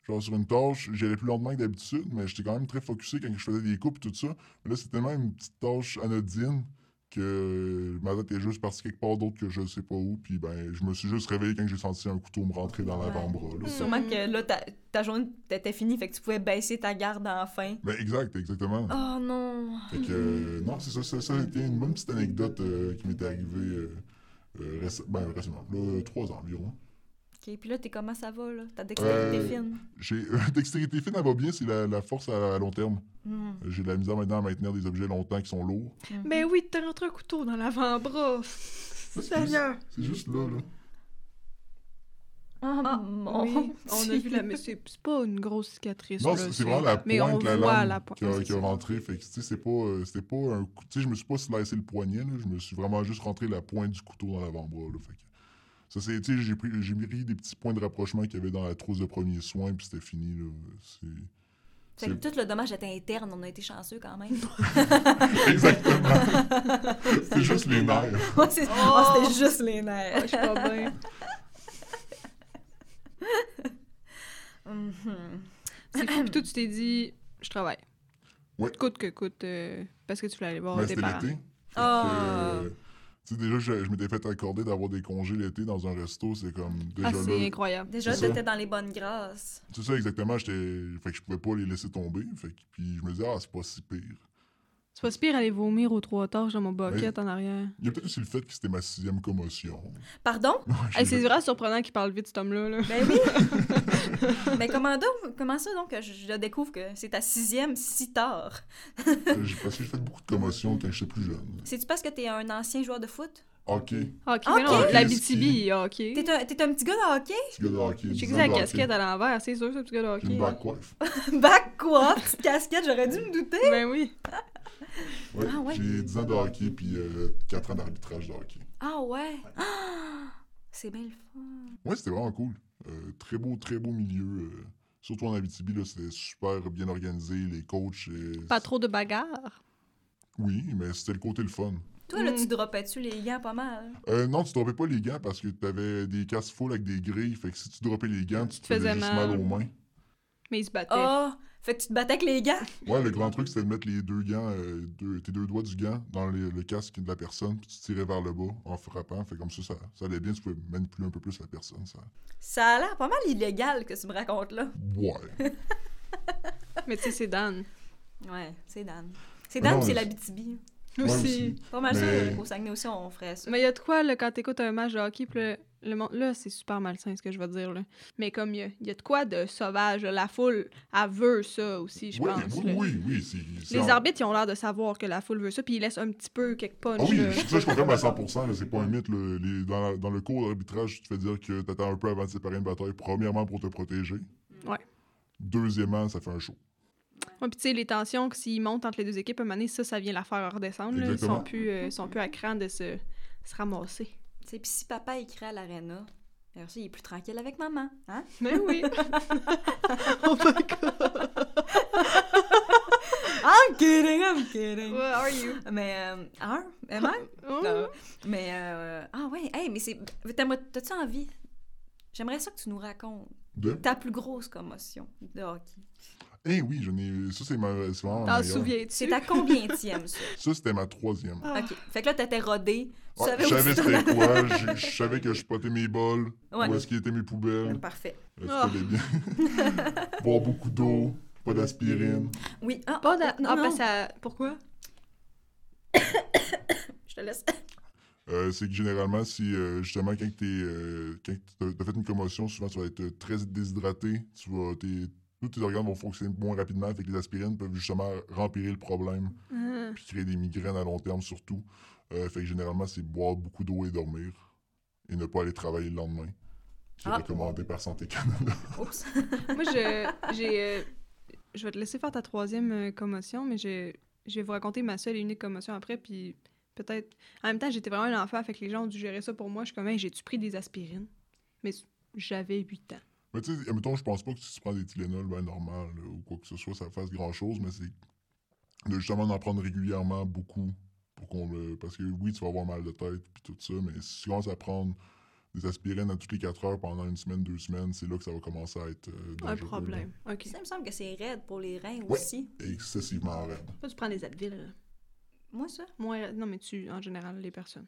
genre sur une tâche, j'allais plus lentement que d'habitude, mais j'étais quand même très focusé quand je faisais des coupes et tout ça. Mais là, c'était tellement une petite tâche anodine que ma tête est juste partie quelque part d'autre que je sais pas où, puis ben, je me suis juste réveillé quand j'ai senti un couteau me rentrer dans l'avant-bras. Sûrement que là, ta, ta journée était finie, fait que tu pouvais baisser ta garde enfin. Ben, exact, exactement. Oh non! Fait que, euh, non, c'est ça, ça, ça a été une bonne petite anecdote euh, qui m'était arrivée euh, euh, réce- ben, récemment, là, trois ans environ. Ok, puis là, t'es comment ça va, là? Ta dextérité Euh, fine? J'ai euh, dextérité fine, elle va bien, c'est la, la force à, à long terme. Hmm. J'ai de la misère maintenant à maintenir des objets longtemps qui sont lourds. Mhm. Ben oui, t'as rentré un couteau dans l'avant-bras. c'est Seigneur. C'est juste là, là. Oh Ah, mon oui, on a vu la... Mais c'est pas une grosse cicatrice, Non, là, c'est c'est vraiment la Mais on pointe, la voit lame la pointe, qui a, qui rentré. Fait que, tu sais, c'est pas, euh, c'était pas un coup... Tu sais, je me suis pas slicé le poignet, là. Je me suis vraiment juste rentré la pointe du couteau dans l'avant-bras, là. Fait que... Ça, c'est... Tu sais, j'ai pris, j'ai pris des petits points de rapprochement qu'il y avait dans la trousse de premiers soins, puis c'était fini, là. C'est... Fait que tout le dommage était interne, on a été chanceux quand même. Exactement. c'est juste les nerfs. Ouais, c'est- Oh! oh, c'était juste les nerfs. je suis pas bien. Mhm. C'est fou. Puis toi, tu t'es dit, je travaille. Ouais. Coûte que coûte, euh, parce que tu voulais aller voir Mais tes parents. l'été. Euh, sais, déjà, je, je m'étais fait accorder d'avoir des congés l'été dans un resto. C'est comme déjà Ah, c'est incroyable. Déjà, t'étais dans les bonnes grâces. C'est ça, exactement. J'étais... Fait que je pouvais pas les laisser tomber. Fait que... Puis je me disais, ah, c'est pas si pire. C'est pas si pire aller vomir aux trois tâches dans mon bucket en arrière. Il y a peut-être aussi le fait que c'était ma sixième commotion. Pardon? Hey, c'est vraiment surprenant qu'il parle vite, cet homme-là. Là. Ben oui! Mais comment, donc, comment ça, donc, que je, je découvre que c'est ta sixième si tard? Euh, j'ai- Parce que j'ai fait beaucoup de commotions quand j'étais plus jeune. C'est-tu parce que t'es un ancien joueur de foot? Hockey, Ok, Ok. mais non, la BTB, ok. T'es un, t'es un petit gars de hockey? petit gars de hockey. J'ai 10 que la hockey. casquette à l'envers, c'est sûr, ce petit gars de J'ai une hockey. backwife. Back? Petite casquette, j'aurais dû me douter. Ben oui. Ouais, Ah ouais? J'ai 10 ans de hockey puis 4 ans d'arbitrage de hockey. Ah ouais? Ah! c'est bien le fun. Ouais, c'était vraiment cool. Euh, très beau, très beau milieu. euh, surtout en Abitibi, c'était super bien organisé. Les coachs. euh, Pas trop de bagarres. Oui, mais c'était le côté le fun. Toi, là, Mm. tu droppais-tu les gants pas mal? Euh, non, tu droppais pas les gants parce que t'avais des casses full avec des grilles. Fait que si tu droppais les gants, tu te faisais faisais juste mal. mal aux mains. Mais il se battait. Ah! Fait que tu te battais avec les gants? Ouais, le grand truc, c'était de mettre les deux gants, euh, deux- tes deux doigts du gant dans les- le casque de la personne, puis tu tirais vers le bas en frappant. Fait comme ça, ça, ça allait bien, tu pouvais manipuler un peu plus la personne. Ça... Ça a l'air pas mal illégal que tu me racontes là. Ouais. Mais tu sais, c'est Dan. Ouais, c'est Dan. C'est Dan, c'est la BTB. Moi Aussi. aussi. Pas mal Mais- sûr qu'au Saguenay aussi, on ferait ça. Mais il y a de quoi, là, quand t'écoutes un match de hockey, le, le monde... Là, c'est super malsain, ce que je vais dire, là. Mais comme il y y a de quoi de sauvage, là, la foule, elle veut ça aussi, je Oui, pense. oui, là. oui, oui. Les en- arbitres, ils ont l'air de savoir que la foule veut ça, puis ils laissent un petit peu quelques punch. Ah oui, là. ça, je confirme à 100%. là, C'est pas un mythe. Les- dans, la- dans le cours d'arbitrage, tu te fais dire que t'attends un peu avant de séparer une bataille. Premièrement, pour te protéger. Ouais. Deuxièmement, ça fait un show. Ouais, puis tu sais, les tensions, que s'ils montent entre les deux équipes, à un moment donné, ça, ça vient la faire redescendre. Ils sont plus, euh, ils sont plus à cran de se, se ramasser. Tu sais, pis si papa écrit à l'aréna, alors ça, il est plus tranquille avec maman, hein? Mais oui! oh my god! I'm kidding, I'm kidding. What are you? Mais, euh, hein? Am I? Oh. Non. Mais, euh, ah ouais, hey, mais c'est. T'as-tu envie? J'aimerais ça que tu nous racontes De? ta plus grosse commotion de hockey. Eh oui, j'en ai. Ça, c'est ma... c'est T'en souviens-tu? C'est à combienième, ça? Ça, c'était ma troisième. Ah. OK. Fait que là, t'étais rodé. Tu Ouais, savais je savais tu c'était quoi, je, je savais que je spotais mes bols, Ouais. où est-ce qu'ils étaient mes poubelles, Parfait. euh, Ah. c'était bien? Boire beaucoup d'eau, pas d'aspirine. Oui. Ah, Pas ah, d'a- non, Ah, non. ben ça... Pourquoi? Je te laisse. Euh, c'est que généralement, si euh, justement, quand t'es, euh, quand t'as t'as fait une commotion, souvent tu vas être euh, très déshydraté, tu vas, tes- tous tes organes vont fonctionner moins rapidement, fait que les aspirines peuvent justement rempirer le problème, Ah. puis créer des migraines à long terme surtout. Euh, fait que généralement, c'est boire beaucoup d'eau et dormir, et ne pas aller travailler le lendemain. C'est Ah. recommandé par Santé Canada. Oups. Moi, je, j'ai, euh, je vais te laisser faire ta troisième euh, commotion, mais je, je vais vous raconter ma seule et unique commotion après, puis peut-être... En même temps, j'étais vraiment un enfant, fait que les gens ont dû gérer ça pour moi. Je suis comme, Hey, j'ai-tu pris des aspirines? Mais j'avais 8 ans. Mais tu sais, admettons, je pense pas que si tu prends des Tylenol, ben normal, là, ou quoi que ce soit, ça fasse grand-chose, mais c'est de justement d'en prendre régulièrement beaucoup, pour qu'on le... Parce que oui, tu vas avoir mal de tête, puis tout ça, mais si tu commences à prendre des aspirines à toutes les 4 heures pendant une semaine, deux semaines, c'est là que ça va commencer à être euh, Un problème. OK. Ça me semble que c'est raide pour les reins Ouais. aussi. Excessivement raide. Toi, tu prends des Advil. là. Moi, ça? Raide. Non, mais tu, en général, les personnes.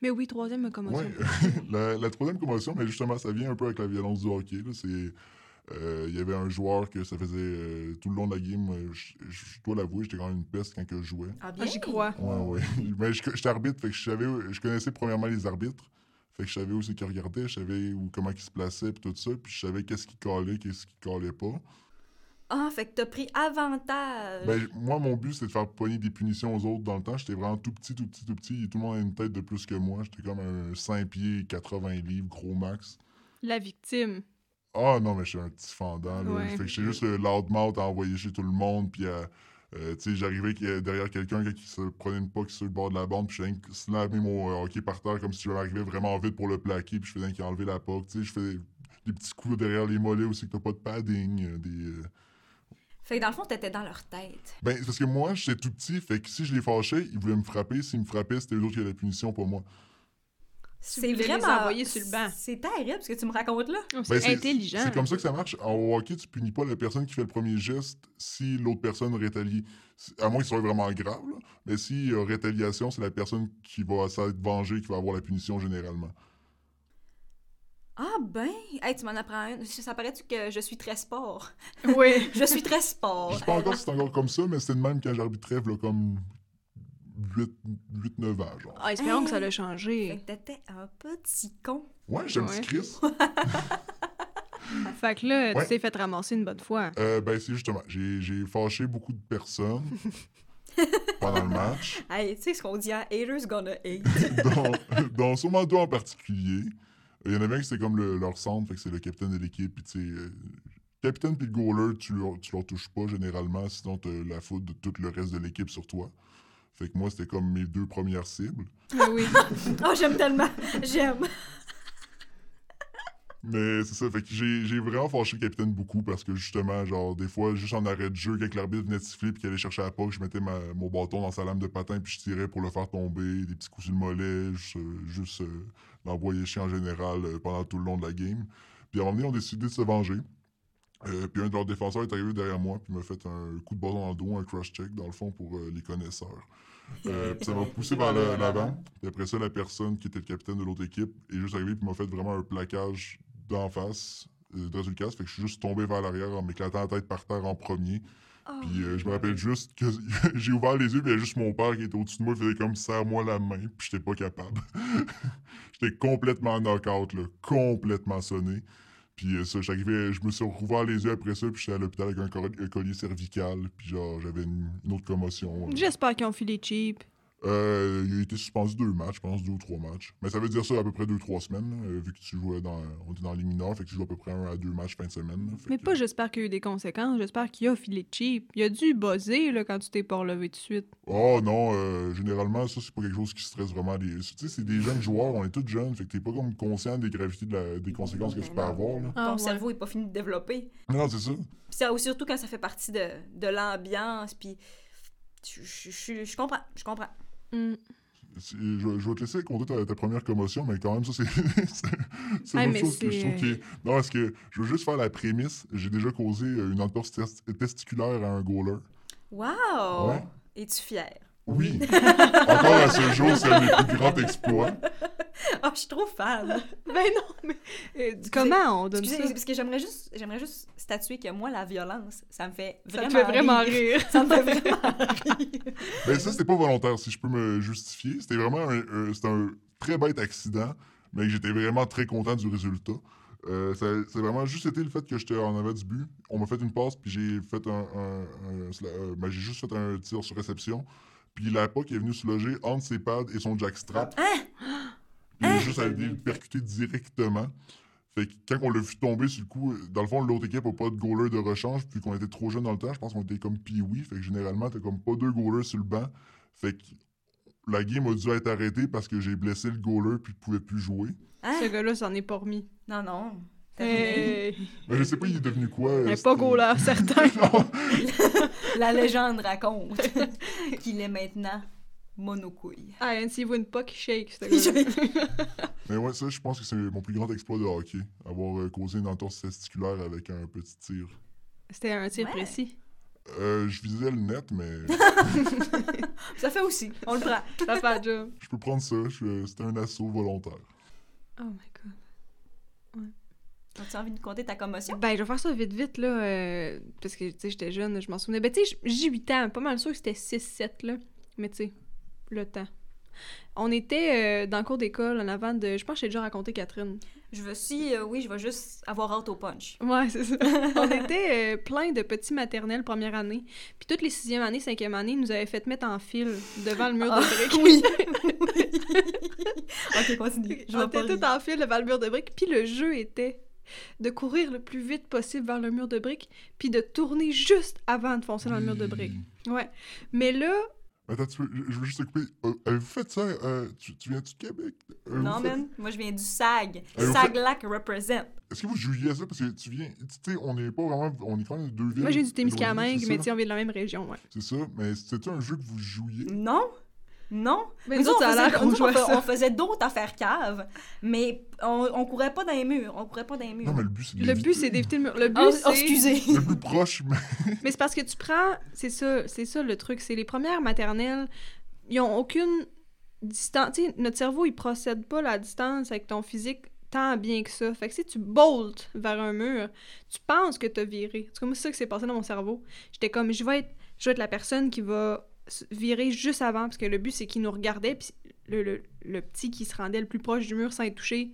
Mais oui, troisième commotion. Ouais. la, la troisième commotion, mais justement, ça vient un peu avec la violence du hockey. là. C'est, euh, il y avait un joueur que ça faisait euh, tout le long de la game. euh, je, je dois l'avouer, j'étais quand même une peste quand que je jouais. Ah, Ah, j'y crois. Ouais, ouais. Mais je- j'étais arbitre, fait que je savais, je connaissais premièrement les arbitres. Fait que je savais où c'est qu'ils regardaient, je savais où, comment ils se plaçaient, puis tout ça. Puis je savais qu'est-ce qui collait, qu'est-ce qui collait pas. Ah, fait que t'as pris avantage. Ben, moi, mon but, c'est de faire pogner des punitions aux autres dans le temps. J'étais vraiment tout petit, tout petit, tout petit. Et tout le monde a une tête de plus que moi. J'étais comme un 5 pieds, 80 livres, gros max. La victime. Ah non, mais je suis un petit fendant. Là. Ouais. Fait que j'étais juste le loudmouth à envoyer chez tout le monde. Puis, euh, tu sais, j'arrivais derrière quelqu'un qui se prenait une puck sur le bord de la bande. Puis, je faisais slammer mon euh, hockey par terre comme si je m'arrivais vraiment vite pour le plaquer. Puis, je faisais qu'il enlever la puck. Tu sais, je fais des petits coups derrière les mollets aussi que t'as pas de padding. euh, Des, euh, Fait que dans le fond, t'étais dans leur tête. Ben, c'est parce que moi, j'étais tout petit. Fait que si je les fâchais, ils voulaient me frapper. S'ils me frappaient, c'était eux autres qui avaient la punition, pas moi. C'est vraiment. envoyer sur le banc. C'est terrible ce que tu me racontes là. Ben, c'est intelligent. C'est comme ça que ça marche. En hockey, tu punis pas la personne qui fait le premier geste si l'autre personne rétalie. À moins qu'il soit vraiment grave, là. Mais s'il y a rétaliation, c'est la personne qui va s'être vengée qui va avoir la punition généralement. Ah ben, hey, tu m'en apprends une. Ça paraît-tu que je suis très sport? Oui. Je suis très Je sport. sais pas encore si c'est encore comme ça, mais c'était de même quand j'arbitrais, là, comme 8-9 ans, genre. Ah, espérons que ça l'a Fait changé. que t'étais un petit con. Ouais, j'aime Ouais. petit Chris. Fait que là, Ouais. tu t'es fait ramasser une bonne fois. Euh, ben, c'est justement, j'ai j'ai fâché beaucoup de personnes pendant le match. Hey, tu sais ce qu'on dit, hein? Haters gonna hate. dont, dont sûrement deux en particulier. Il y en avait qui c'était comme le- leur centre, fait que c'est le capitaine de l'équipe. Puis tu sais, euh, capitaine puis le goaler, tu leur, tu leur touches pas généralement, sinon t'as la faute de tout le reste de l'équipe sur toi. Fait que moi, c'était comme mes deux premières cibles. Ah oui. Oh, j'aime tellement. J'aime. Mais c'est ça, fait que j'ai vraiment fâché le capitaine beaucoup parce que justement, genre, des fois, juste en arrêt de jeu, quand l'arbitre venait de siffler puis qu'il allait chercher la puck, je mettais ma- mon bâton dans sa lame de patin puis je tirais pour le faire tomber, des petits coups sur le mollet, juste, euh, euh, l'envoyer chier en général euh, pendant tout le long de la game. Puis à un moment donné, on a décidé de se venger. Puis un de leurs défenseurs est arrivé derrière moi puis m'a fait un coup de bâton dans le dos, un crush check dans le fond pour les connaisseurs. Puis ça m'a poussé vers l'avant. Puis après ça, la personne qui était le capitaine de l'autre équipe est juste arrivée puis m'a fait vraiment un plaquage d'en face, euh, de le casque. Fait que je suis juste tombé vers l'arrière en m'éclatant la tête par terre en premier. Oh. Puis euh, je me rappelle juste que j'ai ouvert les yeux, puis il y a juste mon père qui était au-dessus de moi, il faisait comme serre-moi la main, puis j'étais pas capable. j'étais complètement knock-out, là, complètement sonné. Puis euh, ça, j'arrivais, je me suis rouvert les yeux après ça, puis j'étais à l'hôpital avec un, collier cervical, puis genre, j'avais une, une autre commotion. J'espère qu'ils ont filé cheap. Euh, il a été suspendu deux matchs, je pense, deux ou trois matchs. Mais ça veut dire ça à peu près deux, trois semaines, euh, vu que tu jouais dans. On était dans les mineurs, fait que tu joues à peu près un à deux matchs fin de semaine. Mais que- pas j'espère qu'il y a eu des conséquences. J'espère qu'il a filé cheap. Il a dû buzzer là, quand tu t'es pas relevé tout de suite. Oh non, euh, généralement, ça, c'est pas quelque chose qui stresse vraiment. Les... Tu sais, c'est des jeunes joueurs, on est tous jeunes, fait que t'es pas comme conscient des gravités de la- des conséquences que tu peux avoir. Là. Ah, Ton ouais. cerveau est pas fini de développer. Non, c'est ça. Ça- surtout quand ça fait partie de, de l'ambiance, puis je, je, je- je comprends, je comprends. Mm. je, je vais te laisser compter ta, ta première commotion, mais quand même, ça, c'est Ah, une chose que je trouve qui est... Non, parce que je veux juste faire la prémisse. J'ai déjà causé euh, une entorse tes- testiculaire à un goaler. Wow! Ouais. Es-tu fier? Oui. Encore à ce jour, c'est un des plus grands exploits. Ah, je suis trop fan! Ben non, mais euh, comment on donne Excusez, ça? parce que j'aimerais juste, j'aimerais juste statuer que moi, la violence, ça me fait Ça vraiment te fait vraiment rire. Ça me fait vraiment rire. Ben ça, c'était pas volontaire, si je peux me justifier. C'était vraiment un, c'était un très bête accident, mais j'étais vraiment très content du résultat. Euh, ça- c'est vraiment juste été le fait que j'étais en avant du but. On m'a fait une passe, puis j'ai fait un... un- un- sla- euh, ben, j'ai juste fait un tir sur réception. Puis la POC est venue se loger entre ses pads et son jackstrap. Puis il a juste allé le percuter directement. Fait que quand on l'a vu tomber sur le coup, dans le fond, l'autre équipe n'a pas de goaler de rechange, puis qu'on était trop jeunes dans le temps. Je pense qu'on était comme pee Fait que généralement, t'as comme pas deux goalers sur le banc. Fait que la game a dû être arrêtée parce que j'ai blessé le goaler, puis il pouvait plus jouer. Hein? Ce gars-là s'en est pas remis. Non, non. Hey. Mais je sais pas, il est devenu quoi. euh, Mais pas c'était- goaler, certain. Non. La légende raconte qu'il est maintenant monocouille. Ah, voit une puck, shake. Mais ouais, ça, je pense que c'est mon plus grand exploit de hockey. Avoir euh, causé une entorse testiculaire avec un petit tir. C'était un tir Ouais. précis. Euh, je visais le net, mais Ça fait aussi. On le prend. Ça fait le job. je peux prendre ça. je- C'était un assaut volontaire. Oh my god. As-tu envie de compter ta commotion? Ben, je vais faire ça vite, vite, là, euh, parce que, tu sais, j'étais jeune, je m'en souvenais. Ben, tu sais, j'ai 8 ans, pas mal sûr que c'était 6-7, là. Mais, tu sais, le temps. On était euh, dans le cours d'école, en avant de... Je pense que j'ai déjà raconté Catherine. Je veux si, euh, oui, je vais juste avoir hâte au punch. Ouais, c'est ça. On était euh, plein de petits maternels première année. Puis toutes les sixième année, cinquième année, ils nous avaient fait mettre en file devant le mur de Ah, briques. oui. ok, continue. Je On était tout en file devant le mur de briques. Puis le jeu était de courir le plus vite possible vers le mur de briques, puis de tourner juste avant de foncer dans le mur de briques. Ouais. Mais là, Attends, tu veux- je je veux juste te couper. Euh, Avez-vous fait ça? euh, tu, tu viens-tu de Québec? Non, fait- man. Moi, je viens du SAG. SAG-LAC represent. Est-ce que vous jouiez à ça? Parce que tu viens. Tu sais, on n'est pas vraiment. On est quand même deux villes. moi j'ai du Témiscamingue, mais tu sais, on vient de la même région, ouais. C'est ça, mais c'était un jeu que vous jouiez? Non. Non? Mais Nous autres, on faisait- on, on d'autres affaires caves, mais on, on courait pas dans les murs. On courait pas dans les murs. Non, mais le but, c'est de Le but, l'éviter. c'est d'éviter le mur. Le but, Oh, c'est... oh, excusez. Le plus proche, mais. Mais c'est parce que tu prends... C'est ça, c'est ça le truc. C'est les premières maternelles, ils ont aucune distance... Tu sais, notre cerveau, il procède pas la distance avec ton physique tant bien que ça. Fait que si tu boltes vers un mur, tu penses que t'as viré. C'est comme ça que c'est passé dans mon cerveau. J'étais comme, je vais être, je vais être la personne qui va virer juste avant, parce que le but, c'est qu'il nous regardait, puis le, le, petit qui se rendait le plus proche du mur sans être touché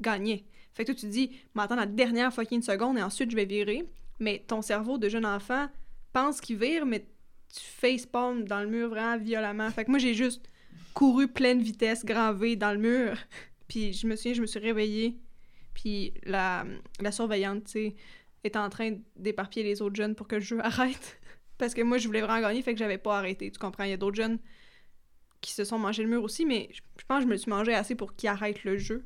gagnait. Fait que toi, tu te dis, m'attends la dernière fucking seconde et ensuite je vais virer. Mais ton cerveau de jeune enfant pense qu'il vire, mais tu facepalm dans le mur vraiment violemment. Fait que moi, j'ai juste couru pleine vitesse, gravé dans le mur. Puis je me souviens, je me suis réveillée. Puis la, la surveillante, tu est en train d'éparpiller les autres jeunes pour que le jeu arrête. Parce que moi, je voulais vraiment gagner, fait que j'avais pas arrêté. Tu comprends? Il y a d'autres jeunes qui se sont mangés le mur aussi, mais je, je pense que je me suis mangé assez pour qu'ils arrêtent le jeu.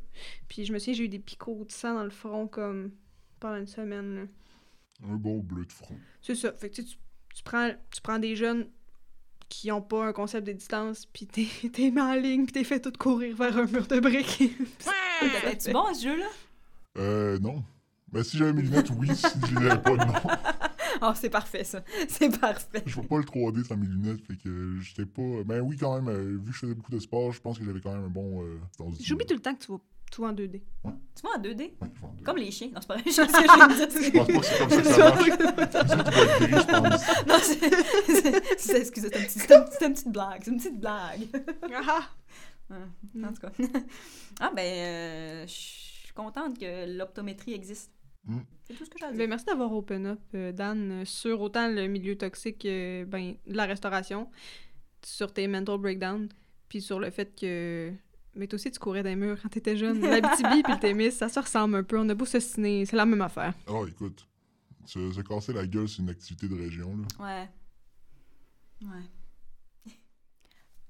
Puis je me souviens, j'ai eu des picots de sang dans le front comme pendant une semaine. là. Un bon bleu de front. C'est ça. Fait que tu, sais, tu, tu prends, tu prends des jeunes qui ont pas un concept de distance, puis t'es t'es mis en ligne, puis t'es fait tout courir vers un mur de briques. T'étais-tu bon à ce jeu-là? Euh, non. Ben, si j'avais mes lunettes, oui. Si je les avais pas, non. Oh, c'est parfait, ça. C'est parfait. Je vois pas le 3D sans mes lunettes, fait que j'étais pas. Ben oui, quand même, euh, vu que je faisais beaucoup de sport, je pense que j'avais quand même un bon. Euh, J'oublie tout le temps que tu vois tout en 2D. Tu vois en 2D? Ouais, je vois en deux. Comme les chiens. Non, c'est pas vrai. Je je pense pas que c'est comme ça que ça marche. C'est je pense. Non, c'est- Excusez, c'est un petit- un- c'est une petite blague. C'est une petite blague. Ah! Ouais, En tout cas. Ah, ben, euh, je suis contente que l'optométrie existe. Mm. C'est tout ce que j'ai à Ben, merci d'avoir open up, euh, Dan, euh, sur autant le milieu toxique que ben, de la restauration, sur tes mental breakdowns, puis sur le fait que. Mais toi aussi, tu courais des murs quand t'étais jeune. L'Abitibi puis le Témis, ça se ressemble un peu. On a beau se ciné, c'est la même affaire. Oh, écoute. Se, se casser la gueule, c'est une activité de région, là. Ouais. Ouais.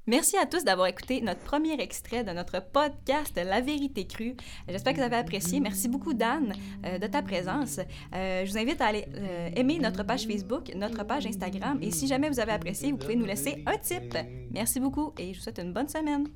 Merci à tous d'avoir écouté notre premier extrait de notre podcast La vérité crue. J'espère que vous avez apprécié. Merci beaucoup, Dan, euh, de ta présence. Euh, je vous invite à aller euh, aimer notre page Facebook, notre page Instagram. Et si jamais vous avez apprécié, vous pouvez nous laisser un tip. Merci beaucoup et je vous souhaite une bonne semaine.